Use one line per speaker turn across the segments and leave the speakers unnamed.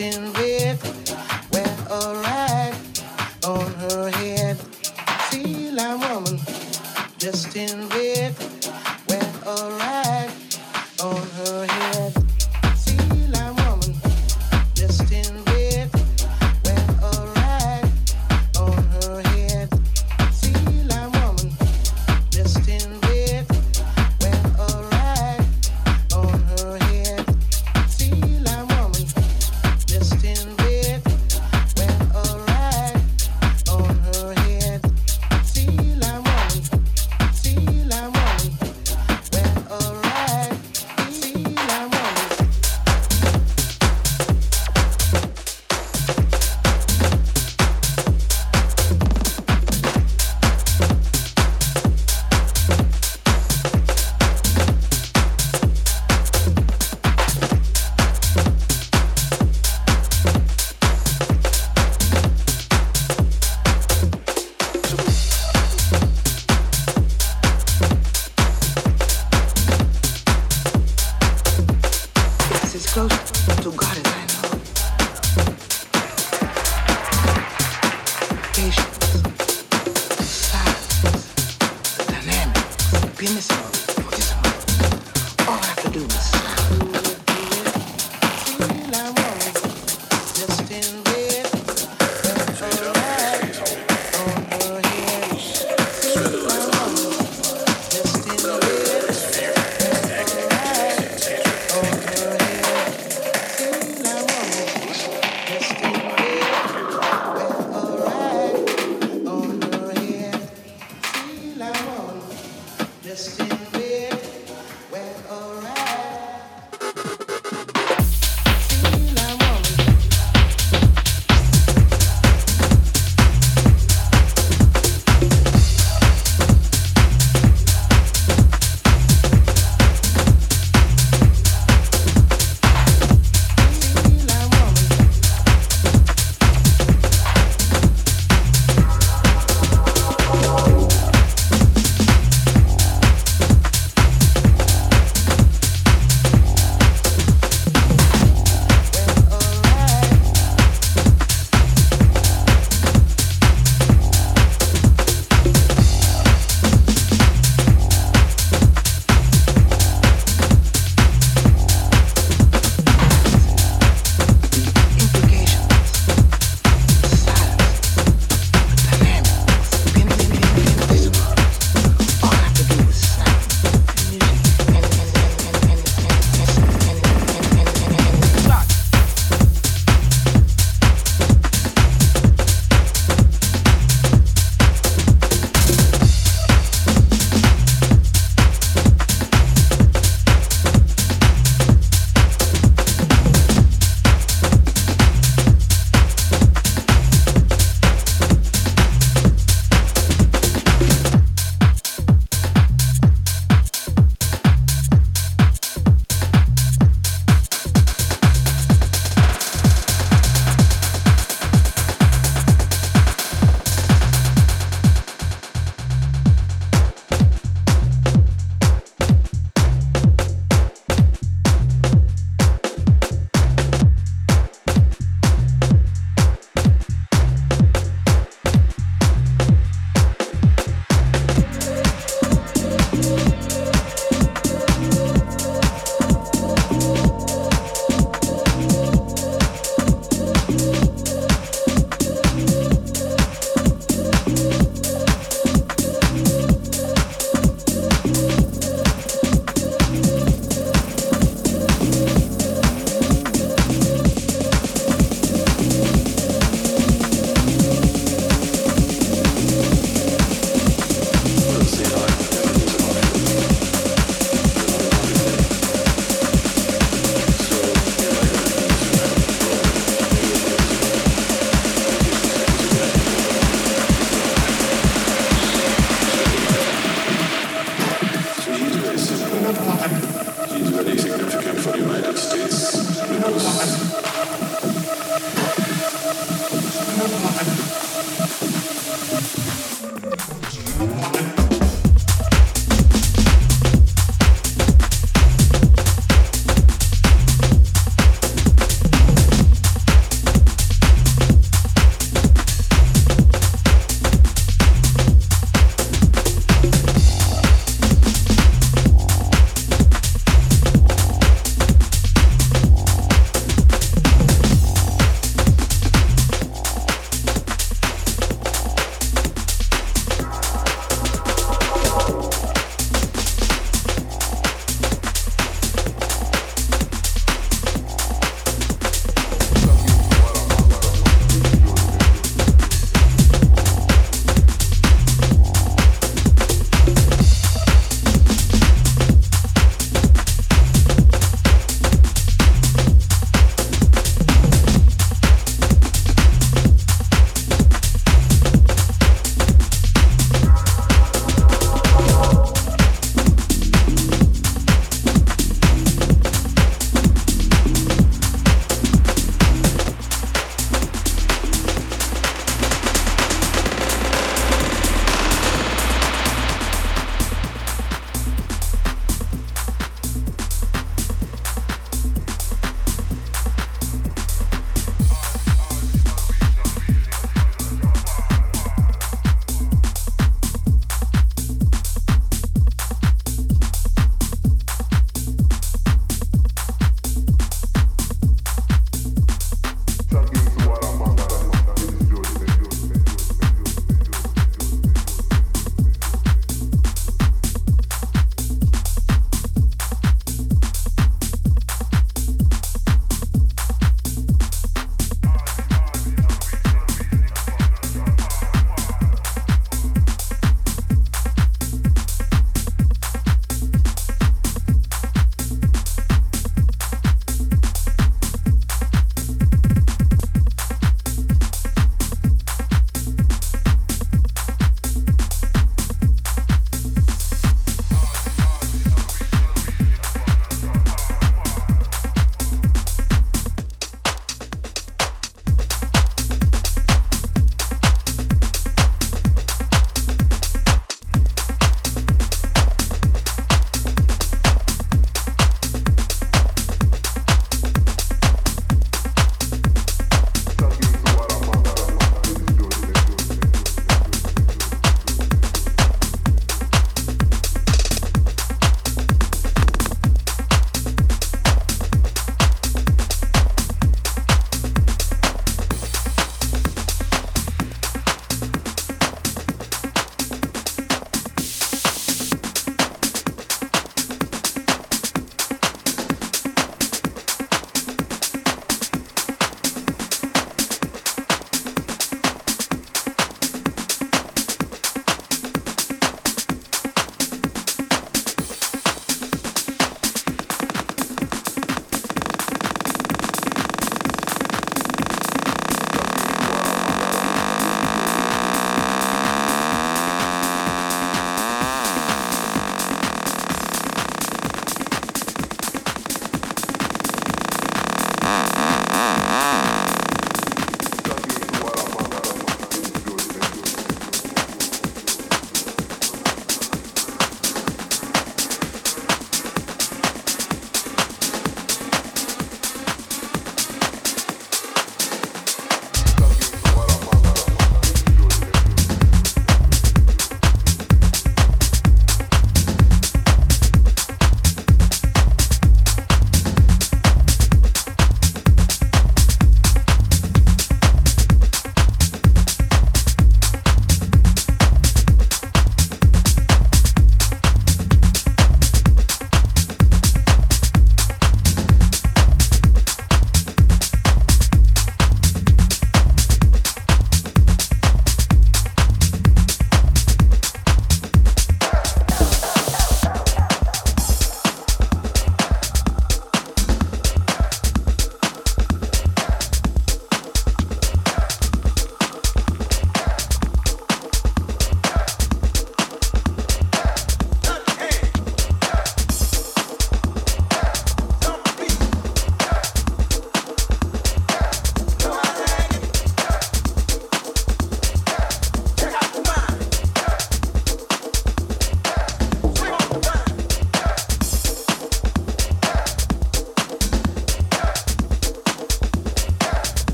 in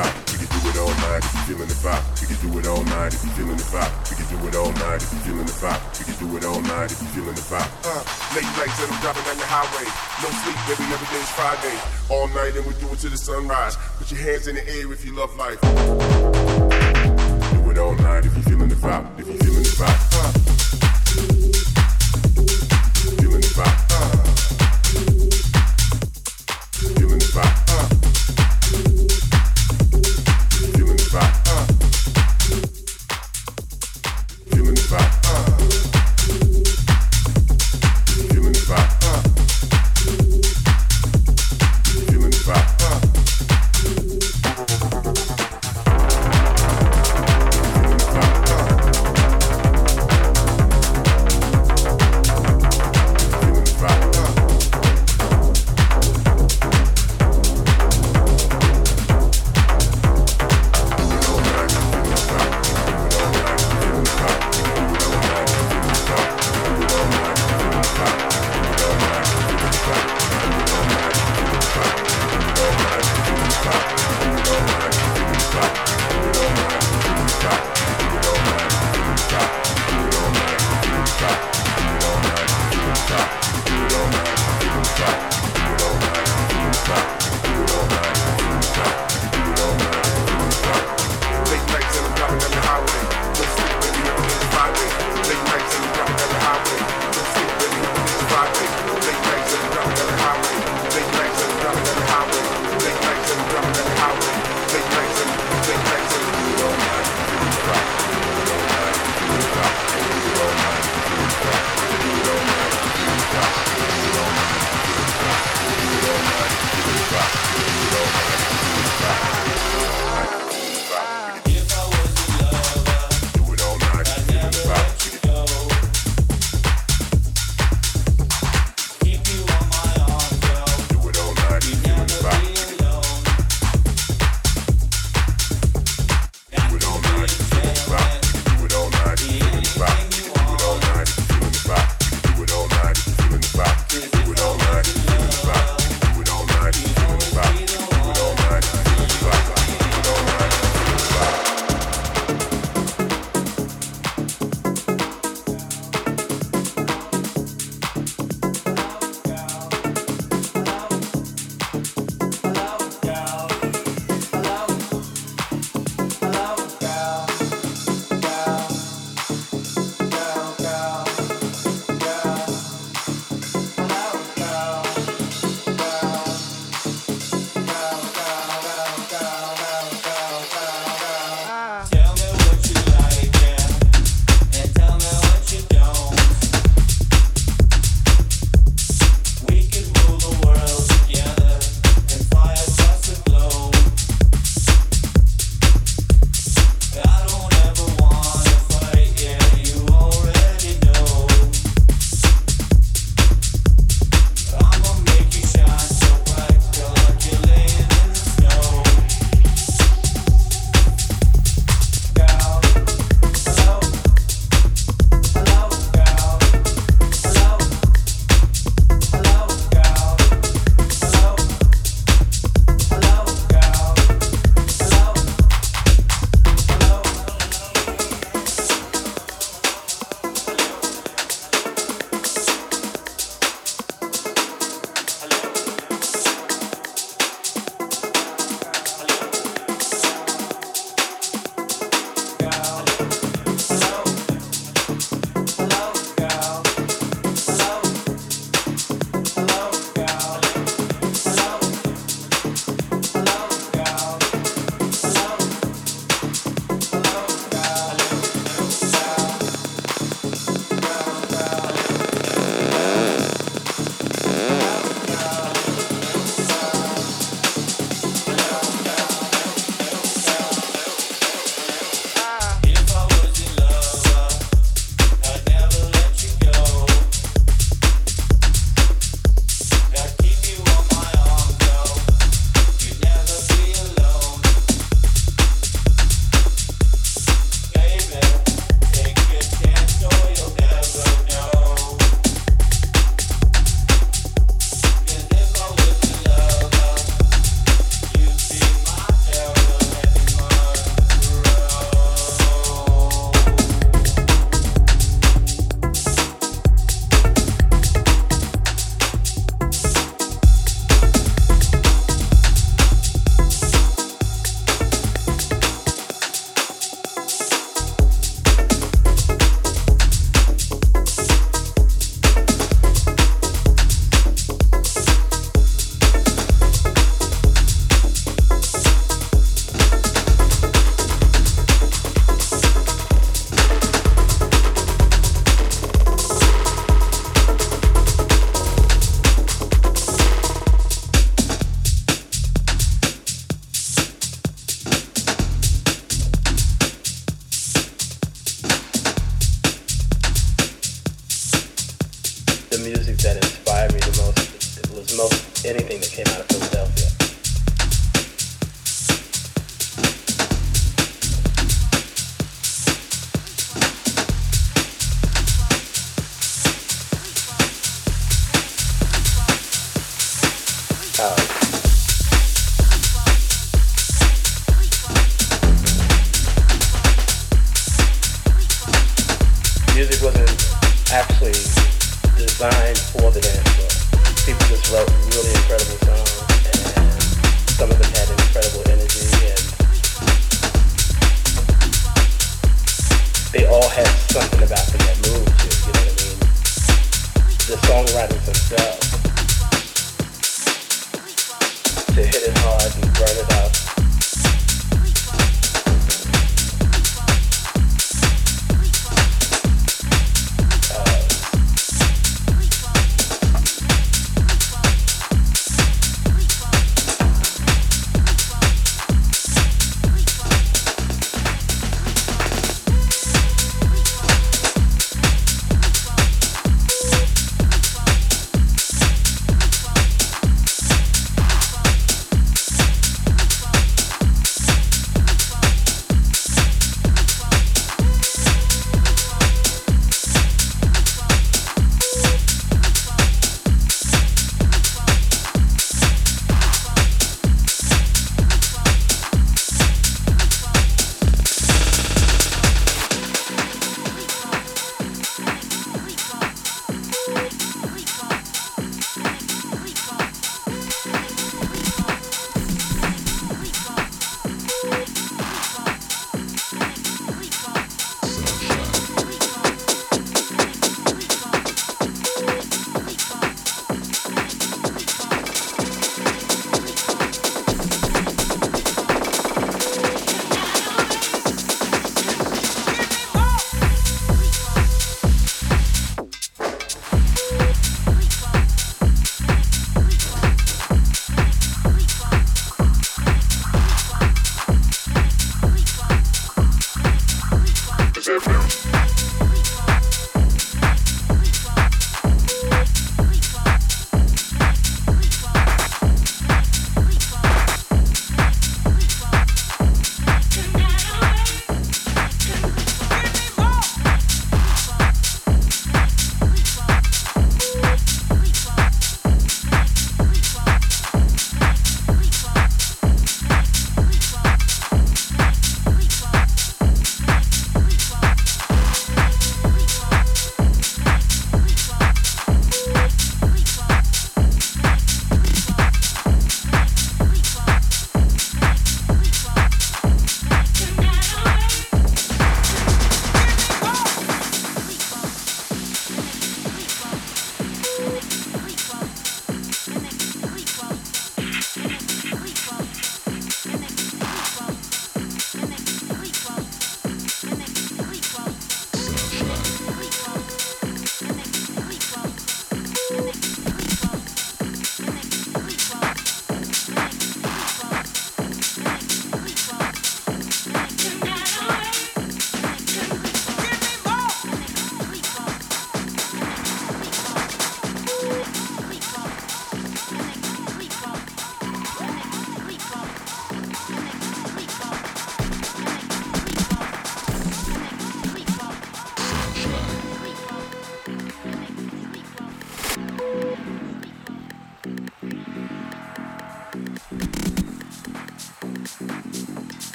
vibe. We
can do it all night if you're feeling the
vibe. We
can do it
all night if you're feeling the
vibe. We can do it all night if you're feeling the vibe. We
can do it all night if you're feeling the vibe. Uh, late nights and I'm driving down the highway. No sleep, baby, is Friday. All night and we do it till the sunrise. Put your hands in the air if you love life. Do it all night if you're feeling the vibe. If you're feeling the vibe. Uh,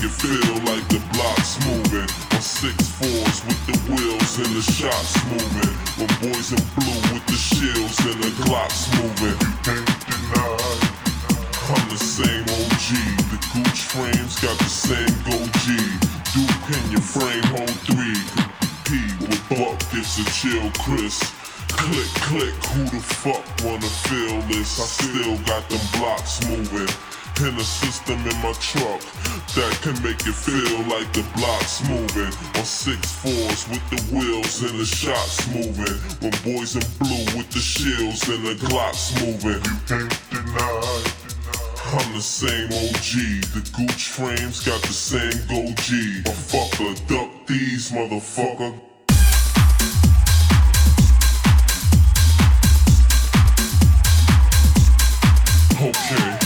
You feel like the block's moving on six fours with the wheels and the shots moving. When boys in blue with the shields and the glocks moving. You. I'm the same OG. The Gooch frames got the same goatee. Duke in your frame, hold three. P with Buck, it's a chill, Chris. Click, click, who the fuck wanna feel this? I still got them blocks moving. In a system in my truck that can make it feel like the blocks moving. On six fours with the wheels and the shots moving. When boys in blue with the shields and the glocks moving. You can't deny. I'm the same OG. The Gooch frames got the same goatee. Motherfucker, duck these, motherfucker. Okay.